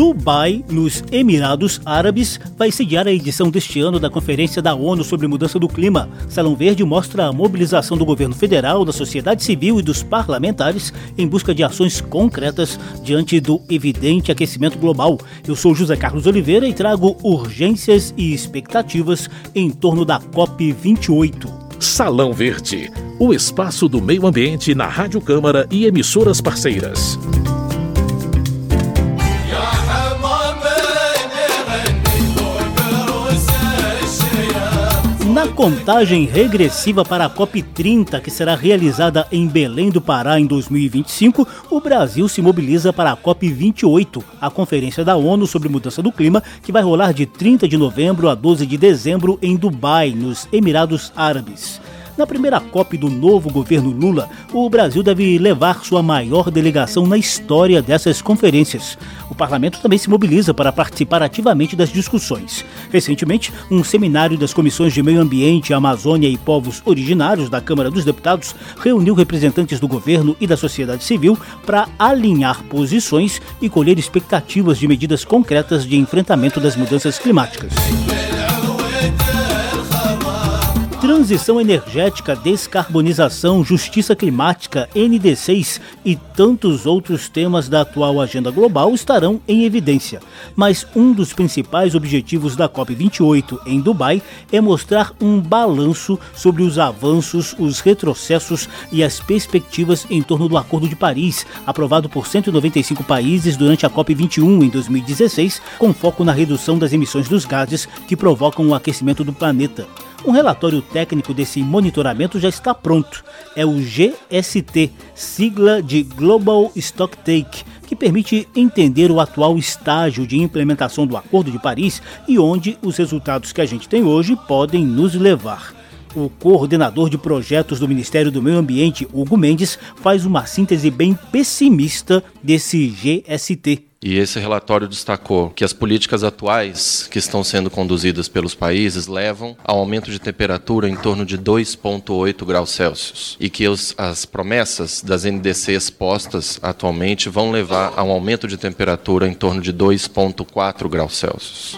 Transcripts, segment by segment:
Dubai, nos Emirados Árabes, vai sediar a edição deste ano da Conferência da ONU sobre Mudança do Clima. Salão Verde mostra a mobilização do governo federal, da sociedade civil e dos parlamentares em busca de ações concretas diante do evidente aquecimento global. Eu sou José Carlos Oliveira e trago urgências e expectativas em torno da COP28. Salão Verde, o espaço do meio ambiente na Rádio Câmara e emissoras parceiras. Na contagem regressiva para a COP30, que será realizada em Belém do Pará em 2025, o Brasil se mobiliza para a COP28, a Conferência da ONU sobre Mudança do Clima, que vai rolar de 30 de novembro a 12 de dezembro em Dubai, nos Emirados Árabes. Na primeira COP do novo governo Lula, o Brasil deve levar sua maior delegação na história dessas conferências. O parlamento também se mobiliza para participar ativamente das discussões. Recentemente, um seminário das comissões de Meio Ambiente, Amazônia e Povos Originários da Câmara dos Deputados reuniu representantes do governo e da sociedade civil para alinhar posições e colher expectativas de medidas concretas de enfrentamento das mudanças climáticas transição energética, descarbonização, justiça climática, ND6 e tantos outros temas da atual agenda global estarão em evidência. Mas um dos principais objetivos da COP28 em Dubai é mostrar um balanço sobre os avanços, os retrocessos e as perspectivas em torno do Acordo de Paris, aprovado por 195 países durante a COP21 em 2016, com foco na redução das emissões dos gases que provocam o aquecimento do planeta. Um relatório técnico desse monitoramento já está pronto. É o GST, sigla de Global Stocktake, que permite entender o atual estágio de implementação do Acordo de Paris e onde os resultados que a gente tem hoje podem nos levar. O coordenador de projetos do Ministério do Meio Ambiente, Hugo Mendes, faz uma síntese bem pessimista desse GST. E esse relatório destacou que as políticas atuais que estão sendo conduzidas pelos países levam ao aumento de temperatura em torno de 2,8 graus Celsius e que os, as promessas das NDCs postas atualmente vão levar a um aumento de temperatura em torno de 2,4 graus Celsius.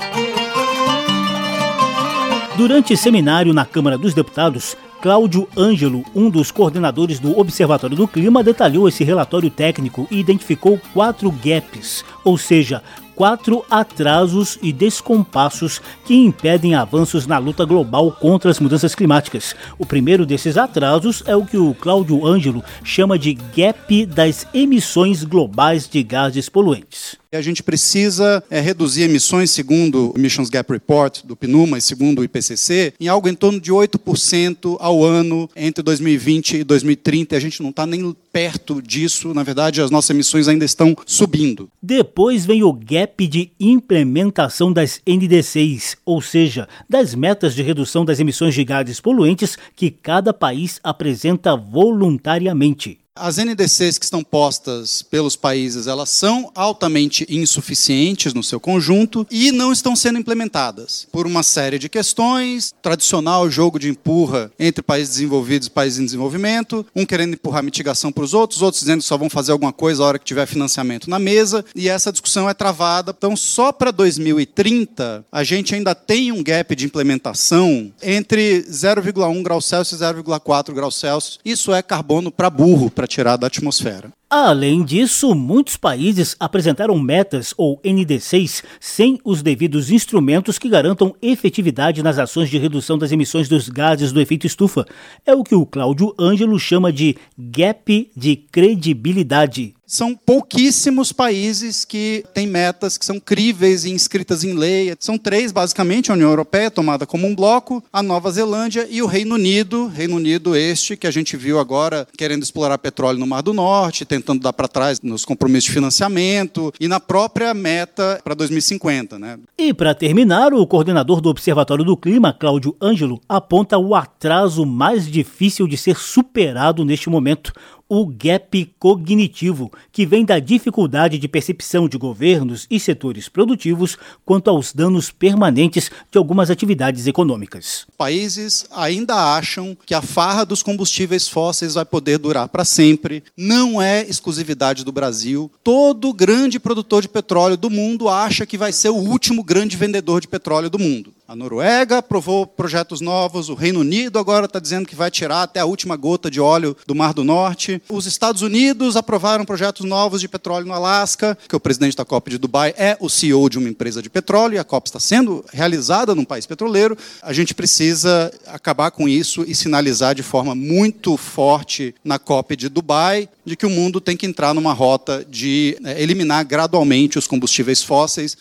Durante seminário na Câmara dos Deputados, Cláudio Ângelo, um dos coordenadores do Observatório do Clima, detalhou esse relatório técnico e identificou quatro gaps, ou seja, quatro atrasos e descompassos que impedem avanços na luta global contra as mudanças climáticas. O primeiro desses atrasos é o que o Cláudio Ângelo chama de gap das emissões globais de gases poluentes. A gente precisa é, reduzir emissões, segundo o Emissions Gap Report do PNUMA e segundo o IPCC, em algo em torno de 8% ao ano entre 2020 e 2030. A gente não está nem perto disso. Na verdade, as nossas emissões ainda estão subindo. Depois vem o gap de implementação das NDCs, ou seja, das metas de redução das emissões de gases poluentes que cada país apresenta voluntariamente. As NDCs que estão postas pelos países, elas são altamente insuficientes no seu conjunto e não estão sendo implementadas por uma série de questões, tradicional jogo de empurra entre países desenvolvidos e países em desenvolvimento, um querendo empurrar mitigação para os outros, outros dizendo que só vão fazer alguma coisa a hora que tiver financiamento na mesa, e essa discussão é travada. Então, só para 2030, a gente ainda tem um gap de implementação entre 0,1 graus Celsius e 0,4 graus Celsius. Isso é carbono para burro, para tirar da atmosfera. Além disso, muitos países apresentaram metas ou NDCs sem os devidos instrumentos que garantam efetividade nas ações de redução das emissões dos gases do efeito estufa. É o que o Cláudio Ângelo chama de gap de credibilidade são pouquíssimos países que têm metas que são críveis e inscritas em lei. São três, basicamente, a União Europeia, tomada como um bloco, a Nova Zelândia e o Reino Unido. Reino Unido este, que a gente viu agora querendo explorar petróleo no Mar do Norte, tentando dar para trás nos compromissos de financiamento e na própria meta para 2050. Né? E para terminar, o coordenador do Observatório do Clima, Cláudio Ângelo, aponta o atraso mais difícil de ser superado neste momento, o gap cognitivo, que vem da dificuldade de percepção de governos e setores produtivos quanto aos danos permanentes de algumas atividades econômicas. Países ainda acham que a farra dos combustíveis fósseis vai poder durar para sempre. Não é exclusividade do Brasil. Todo grande produtor de petróleo do mundo acha que vai ser o último grande vendedor de petróleo do mundo. A Noruega aprovou projetos novos, o Reino Unido agora está dizendo que vai tirar até a última gota de óleo do Mar do Norte. Os Estados Unidos aprovaram projetos novos de petróleo no Alasca, que o presidente da COP de Dubai é o CEO de uma empresa de petróleo, e a COP está sendo realizada num país petroleiro. A gente precisa acabar com isso e sinalizar de forma muito forte na COP de Dubai de que o mundo tem que entrar numa rota de é, eliminar gradualmente os combustíveis fósseis.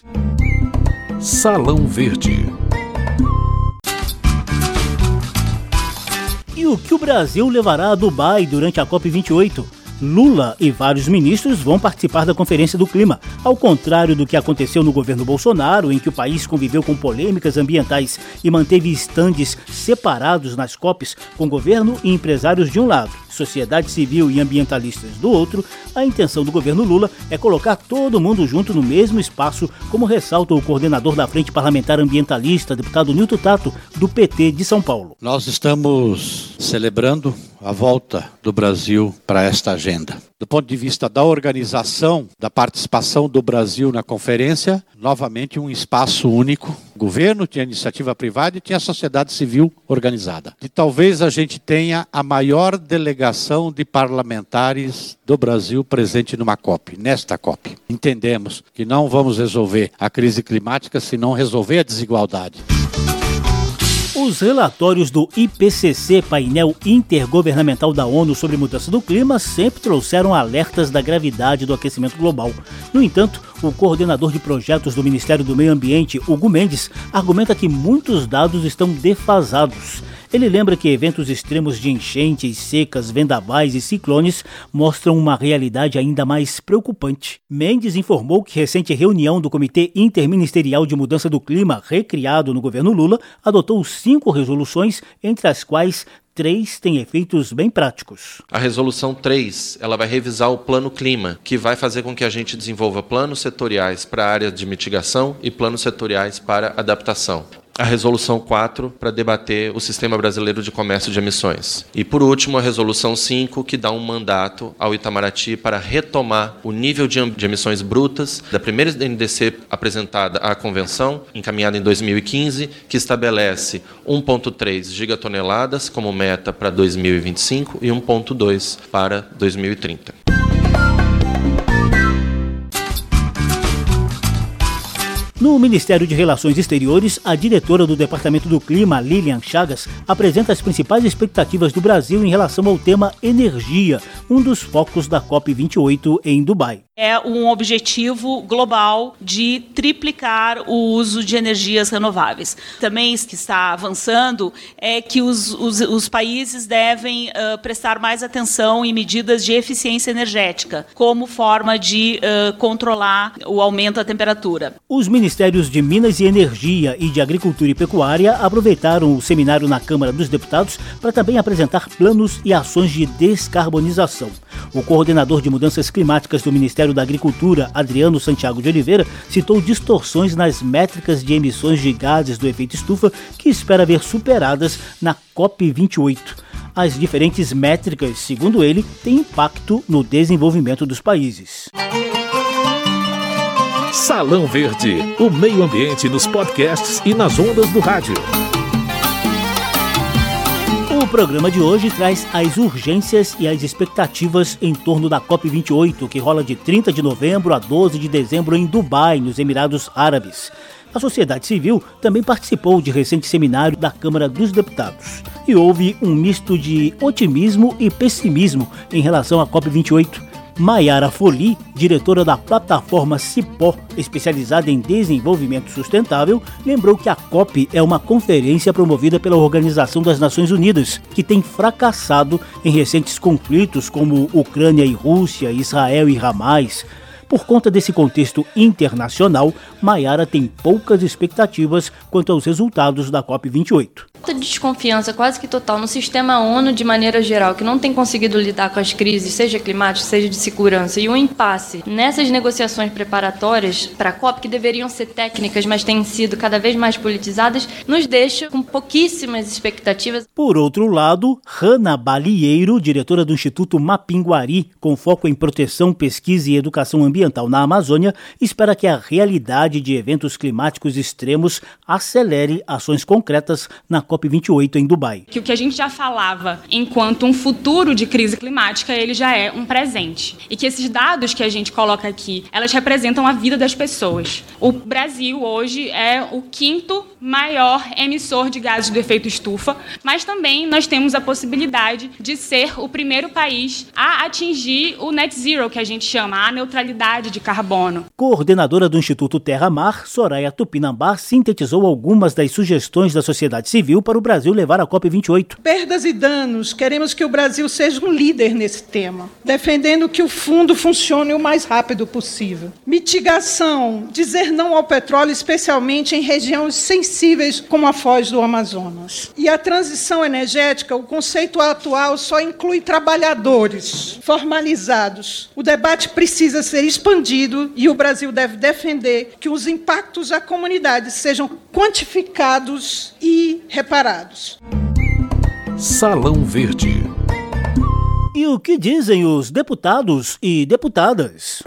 Salão Verde. O que o Brasil levará a Dubai durante a COP28? Lula e vários ministros vão participar da Conferência do Clima, ao contrário do que aconteceu no governo Bolsonaro, em que o país conviveu com polêmicas ambientais e manteve estandes separados nas COPs, com governo e empresários de um lado, sociedade civil e ambientalistas do outro. A intenção do governo Lula é colocar todo mundo junto no mesmo espaço, como ressalta o coordenador da Frente Parlamentar Ambientalista, deputado Nilton Tato, do PT de São Paulo. Nós estamos celebrando a volta do Brasil para esta agenda. Do ponto de vista da organização, da participação do Brasil na conferência, novamente um espaço único. O governo tinha iniciativa privada e tinha a sociedade civil organizada. E talvez a gente tenha a maior delegação de parlamentares do Brasil presente numa COP, nesta COP. Entendemos que não vamos resolver a crise climática se não resolver a desigualdade. Os relatórios do IPCC, painel intergovernamental da ONU sobre mudança do clima, sempre trouxeram alertas da gravidade do aquecimento global. No entanto, o coordenador de projetos do Ministério do Meio Ambiente, Hugo Mendes, argumenta que muitos dados estão defasados. Ele lembra que eventos extremos de enchentes, secas, vendavais e ciclones mostram uma realidade ainda mais preocupante. Mendes informou que recente reunião do Comitê Interministerial de Mudança do Clima, recriado no governo Lula, adotou cinco resoluções, entre as quais três têm efeitos bem práticos. A resolução 3, ela vai revisar o plano clima, que vai fazer com que a gente desenvolva planos setoriais para a área de mitigação e planos setoriais para adaptação a Resolução 4 para debater o Sistema Brasileiro de Comércio de Emissões. E, por último, a Resolução 5, que dá um mandato ao Itamaraty para retomar o nível de emissões brutas da primeira NDC apresentada à Convenção, encaminhada em 2015, que estabelece 1,3 gigatoneladas como meta para 2025 e 1,2 para 2030. No Ministério de Relações Exteriores, a diretora do Departamento do Clima, Lilian Chagas, apresenta as principais expectativas do Brasil em relação ao tema energia, um dos focos da COP28 em Dubai é um objetivo global de triplicar o uso de energias renováveis. Também que está avançando é que os, os, os países devem uh, prestar mais atenção em medidas de eficiência energética, como forma de uh, controlar o aumento da temperatura. Os ministérios de Minas e Energia e de Agricultura e Pecuária aproveitaram o seminário na Câmara dos Deputados para também apresentar planos e ações de descarbonização. O coordenador de mudanças climáticas do Ministério da Agricultura, Adriano Santiago de Oliveira, citou distorções nas métricas de emissões de gases do efeito estufa que espera ver superadas na COP28. As diferentes métricas, segundo ele, têm impacto no desenvolvimento dos países. Salão Verde, o meio ambiente nos podcasts e nas ondas do rádio. Programa de hoje traz as urgências e as expectativas em torno da COP28, que rola de 30 de novembro a 12 de dezembro em Dubai, nos Emirados Árabes. A sociedade civil também participou de recente seminário da Câmara dos Deputados. E houve um misto de otimismo e pessimismo em relação à COP28. Maiara Foli, diretora da plataforma Cipó, especializada em desenvolvimento sustentável, lembrou que a COP é uma conferência promovida pela Organização das Nações Unidas, que tem fracassado em recentes conflitos como Ucrânia e Rússia, Israel e Hamas. Por conta desse contexto internacional, Maiara tem poucas expectativas quanto aos resultados da COP28. de desconfiança quase que total no sistema ONU de maneira geral, que não tem conseguido lidar com as crises, seja climática, seja de segurança, e o impasse nessas negociações preparatórias para a COP, que deveriam ser técnicas, mas têm sido cada vez mais politizadas, nos deixa com pouquíssimas expectativas. Por outro lado, Hanna Balieiro, diretora do Instituto Mapinguari, com foco em proteção, pesquisa e educação ambiental na Amazônia, espera que a realidade de eventos climáticos extremos acelere ações concretas na COP28 em Dubai. Que o que a gente já falava enquanto um futuro de crise climática, ele já é um presente. E que esses dados que a gente coloca aqui, elas representam a vida das pessoas. O Brasil hoje é o quinto maior emissor de gases do efeito estufa, mas também nós temos a possibilidade de ser o primeiro país a atingir o net zero, que a gente chama, a neutralidade de carbono. Coordenadora do Instituto Terra Mar, Soraya Tupinambá, sintetizou algumas das sugestões da sociedade civil para o Brasil levar a COP28. Perdas e danos. Queremos que o Brasil seja um líder nesse tema, defendendo que o fundo funcione o mais rápido possível. Mitigação, dizer não ao petróleo, especialmente em regiões sensíveis como a foz do Amazonas. E a transição energética, o conceito atual só inclui trabalhadores formalizados. O debate precisa ser expandido e o Brasil deve defender que os impactos à comunidade sejam quantificados e reparados. Salão Verde. E o que dizem os deputados e deputadas?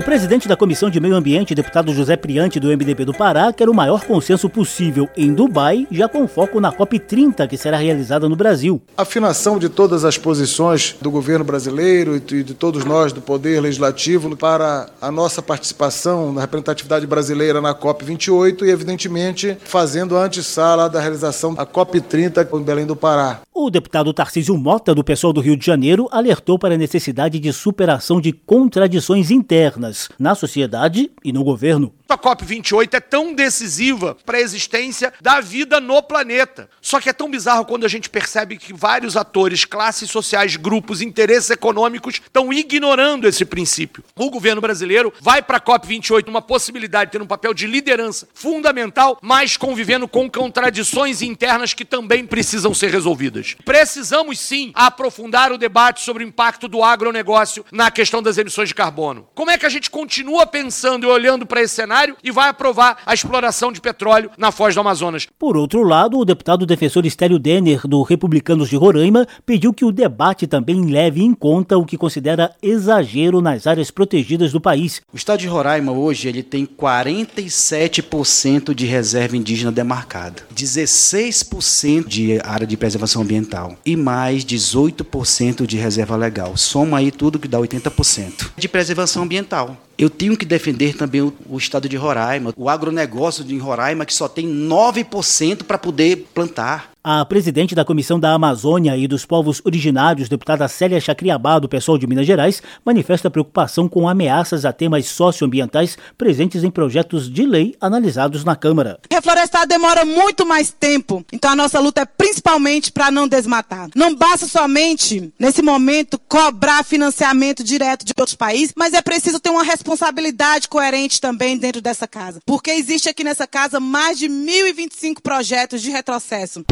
O presidente da Comissão de Meio Ambiente, deputado José Priante, do MDB do Pará, quer o maior consenso possível em Dubai, já com foco na COP30, que será realizada no Brasil. Afinação de todas as posições do governo brasileiro e de todos nós do Poder Legislativo para a nossa participação na representatividade brasileira na COP28 e, evidentemente, fazendo a antessala da realização da COP30 em Belém do Pará. O deputado Tarcísio Mota, do pessoal do Rio de Janeiro, alertou para a necessidade de superação de contradições internas na sociedade e no governo. A COP28 é tão decisiva para a existência da vida no planeta. Só que é tão bizarro quando a gente percebe que vários atores, classes sociais, grupos, interesses econômicos estão ignorando esse princípio. O governo brasileiro vai para a COP28 uma possibilidade de ter um papel de liderança fundamental, mas convivendo com contradições internas que também precisam ser resolvidas. Precisamos sim aprofundar o debate sobre o impacto do agronegócio na questão das emissões de carbono. Como é que a gente continua pensando e olhando para esse cenário? E vai aprovar a exploração de petróleo na foz do Amazonas. Por outro lado, o deputado defensor Estélio Denner, do Republicanos de Roraima, pediu que o debate também leve em conta o que considera exagero nas áreas protegidas do país. O estado de Roraima hoje ele tem 47% de reserva indígena demarcada, 16% de área de preservação ambiental e mais 18% de reserva legal. Soma aí tudo que dá 80% de preservação ambiental. Eu tenho que defender também o, o, estado de Roraima, o agronegócio de Roraima, que só tem 9% para poder plantar. A presidente da Comissão da Amazônia e dos Povos Originários, deputada Célia Chacriabá, do pessoal de Minas Gerais, manifesta preocupação com ameaças a temas socioambientais presentes em projetos de lei analisados na Câmara. Reflorestar demora muito mais tempo, então a nossa luta é principalmente para não desmatar. Não basta somente, nesse momento, cobrar financiamento direto de outros países, mas é preciso ter uma responsabilidade coerente também dentro dessa casa, porque existe aqui nessa casa mais de 1.025 projetos de retrocesso.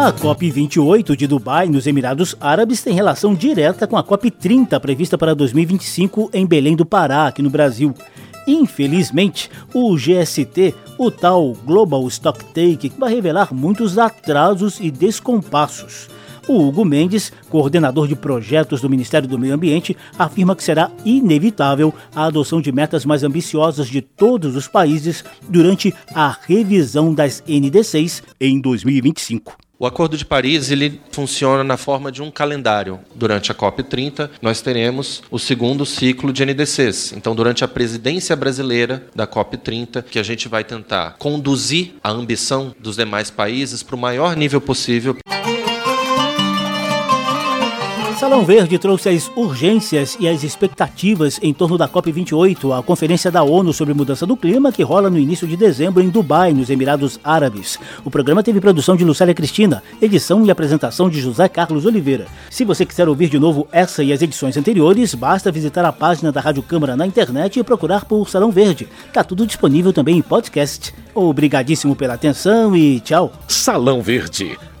A COP28 de Dubai, nos Emirados Árabes, tem relação direta com a COP30 prevista para 2025 em Belém do Pará, aqui no Brasil. Infelizmente, o GST, o tal Global Stocktake, vai revelar muitos atrasos e descompassos. O Hugo Mendes, coordenador de projetos do Ministério do Meio Ambiente, afirma que será inevitável a adoção de metas mais ambiciosas de todos os países durante a revisão das NDCs em 2025. O Acordo de Paris ele funciona na forma de um calendário. Durante a COP30, nós teremos o segundo ciclo de NDCs. Então, durante a presidência brasileira da COP30, que a gente vai tentar conduzir a ambição dos demais países para o maior nível possível. Salão Verde trouxe as urgências e as expectativas em torno da COP28, a Conferência da ONU sobre Mudança do Clima, que rola no início de dezembro em Dubai, nos Emirados Árabes. O programa teve produção de Lucélia Cristina, edição e apresentação de José Carlos Oliveira. Se você quiser ouvir de novo essa e as edições anteriores, basta visitar a página da Rádio Câmara na internet e procurar por Salão Verde. Tá tudo disponível também em podcast. Obrigadíssimo pela atenção e tchau. Salão Verde